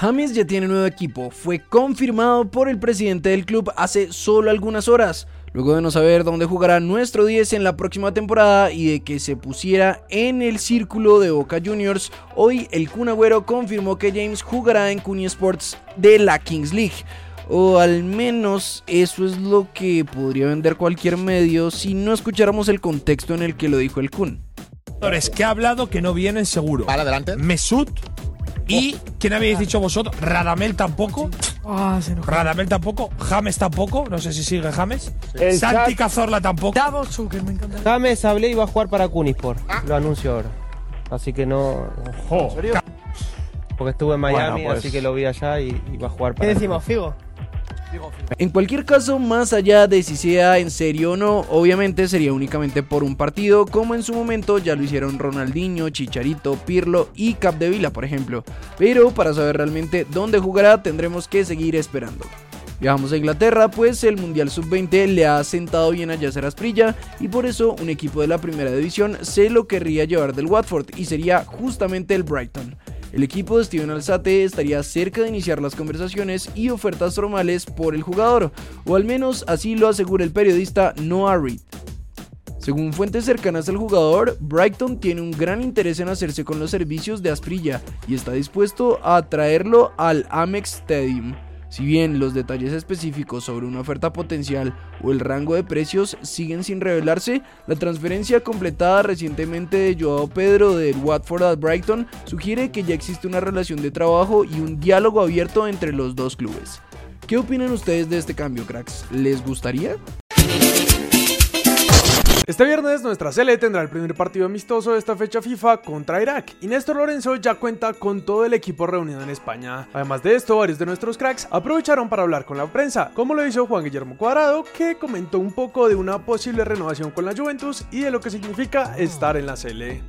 James ya tiene nuevo equipo, fue confirmado por el presidente del club hace solo algunas horas, luego de no saber dónde jugará nuestro 10 en la próxima temporada y de que se pusiera en el círculo de Boca Juniors, hoy el Kun confirmó que James jugará en Cuni Sports de la Kings League. O al menos eso es lo que podría vender cualquier medio si no escucháramos el contexto en el que lo dijo el Kun. Que ha hablado que no vienen seguro. Para adelante. Mesut ¿Y quién habéis dicho vosotros? ¿Radamel tampoco? Ah, ¿Radamel tampoco? ¿James tampoco? No sé si sigue James. ¿Santi Cazorla tampoco? me encanta. James hablé y va a jugar para Cunisport. Lo anuncio ahora. Así que no. Ojo. Porque estuve en Miami, Bueno, pues. así que lo vi allá y, y va a jugar para. ¿Qué decimos, Figo? En cualquier caso, más allá de si sea en serio o no, obviamente sería únicamente por un partido, como en su momento ya lo hicieron Ronaldinho, Chicharito, Pirlo y Capdevila, por ejemplo. Pero para saber realmente dónde jugará, tendremos que seguir esperando. Viajamos a Inglaterra, pues el Mundial Sub-20 le ha sentado bien a Yasser Asprilla y por eso un equipo de la primera división se lo querría llevar del Watford y sería justamente el Brighton. El equipo de Steven Alzate estaría cerca de iniciar las conversaciones y ofertas formales por el jugador, o al menos así lo asegura el periodista Noah Reed. Según fuentes cercanas al jugador, Brighton tiene un gran interés en hacerse con los servicios de Asprilla y está dispuesto a traerlo al Amex Stadium. Si bien los detalles específicos sobre una oferta potencial o el rango de precios siguen sin revelarse, la transferencia completada recientemente de Joao Pedro del Watford al Brighton sugiere que ya existe una relación de trabajo y un diálogo abierto entre los dos clubes. ¿Qué opinan ustedes de este cambio, cracks? ¿Les gustaría? Este viernes nuestra Sele tendrá el primer partido amistoso de esta fecha FIFA contra Irak y Néstor Lorenzo ya cuenta con todo el equipo reunido en España. Además de esto, varios de nuestros cracks aprovecharon para hablar con la prensa, como lo hizo Juan Guillermo Cuadrado, que comentó un poco de una posible renovación con la Juventus y de lo que significa estar en la Sele.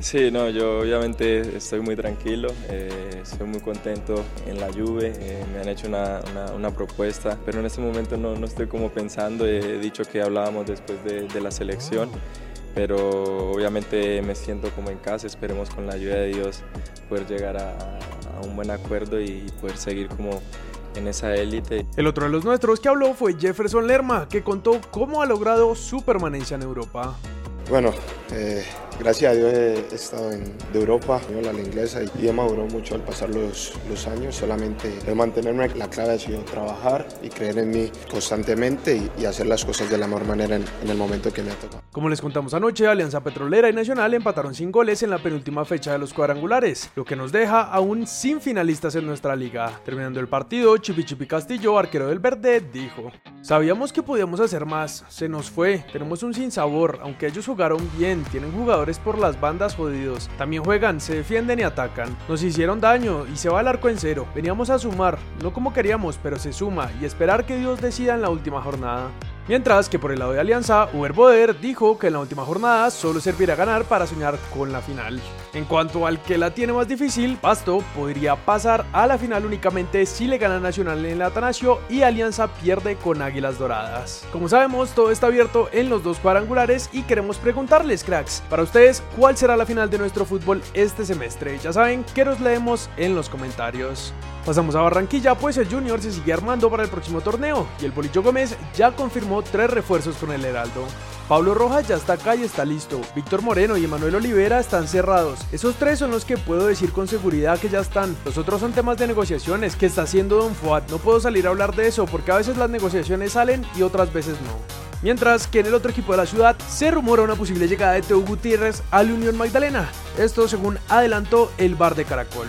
Sí, no, yo obviamente estoy muy tranquilo, eh, estoy muy contento en la Juve, eh, me han hecho una, una- una propuesta, pero en este momento no, no estoy como pensando, he dicho que hablábamos después de, de la selección, pero obviamente me siento como en casa, esperemos con la ayuda de Dios poder llegar a, a un buen acuerdo y poder seguir como en esa élite. El otro de los nuestros que habló fue Jefferson Lerma, que contó cómo ha logrado su permanencia en Europa. Bueno, eh, gracias a Dios he estado en, de Europa, española, la inglesa y, he madurado mucho al pasar los, años. Solamente de mantenerme, la clave ha sido trabajar y creer en mí constantemente y, hacer las cosas de la mejor manera en, en el momento que me ha tocado. Como les contamos anoche, Alianza Petrolera y Nacional empataron sin goles en la penúltima fecha de los cuadrangulares, lo que nos deja aún sin finalistas en nuestra liga. Terminando el partido, Chipi Chipi Castillo, arquero del Verde, dijo: Sabíamos que podíamos hacer más, se nos fue, tenemos un sinsabor, aunque ellos jugaron bien, tienen jugadores por las bandas jodidos, también juegan, se defienden y atacan. Nos hicieron daño y se va al arco en cero. Veníamos a sumar, no como queríamos, pero se suma y esperar que Dios decida en la última jornada. Mientras que por el lado de Alianza, Uber Boder dijo que en la última jornada solo servirá ganar para soñar con la final. En cuanto al que la tiene más difícil, Pasto podría pasar a la final únicamente si le gana Nacional en el Atanasio y Alianza pierde con Águilas Doradas. Como sabemos, todo está abierto en los dos cuadrangulares y queremos preguntarles, cracks, para ustedes, ¿cuál será la final de nuestro fútbol este semestre? Ya saben que los leemos en los comentarios. Pasamos a Barranquilla, pues el Junior se sigue armando para el próximo torneo y el Bolillo Gómez ya confirmó tres refuerzos con el Heraldo. Pablo Rojas ya está acá y está listo. Víctor Moreno y Emanuel Olivera están cerrados. Esos tres son los que puedo decir con seguridad que ya están. Los otros son temas de negociaciones que está haciendo Don Fuad. No puedo salir a hablar de eso porque a veces las negociaciones salen y otras veces no. Mientras que en el otro equipo de la ciudad se rumora una posible llegada de Teo Gutiérrez al Unión Magdalena. Esto según adelantó el bar de Caracol.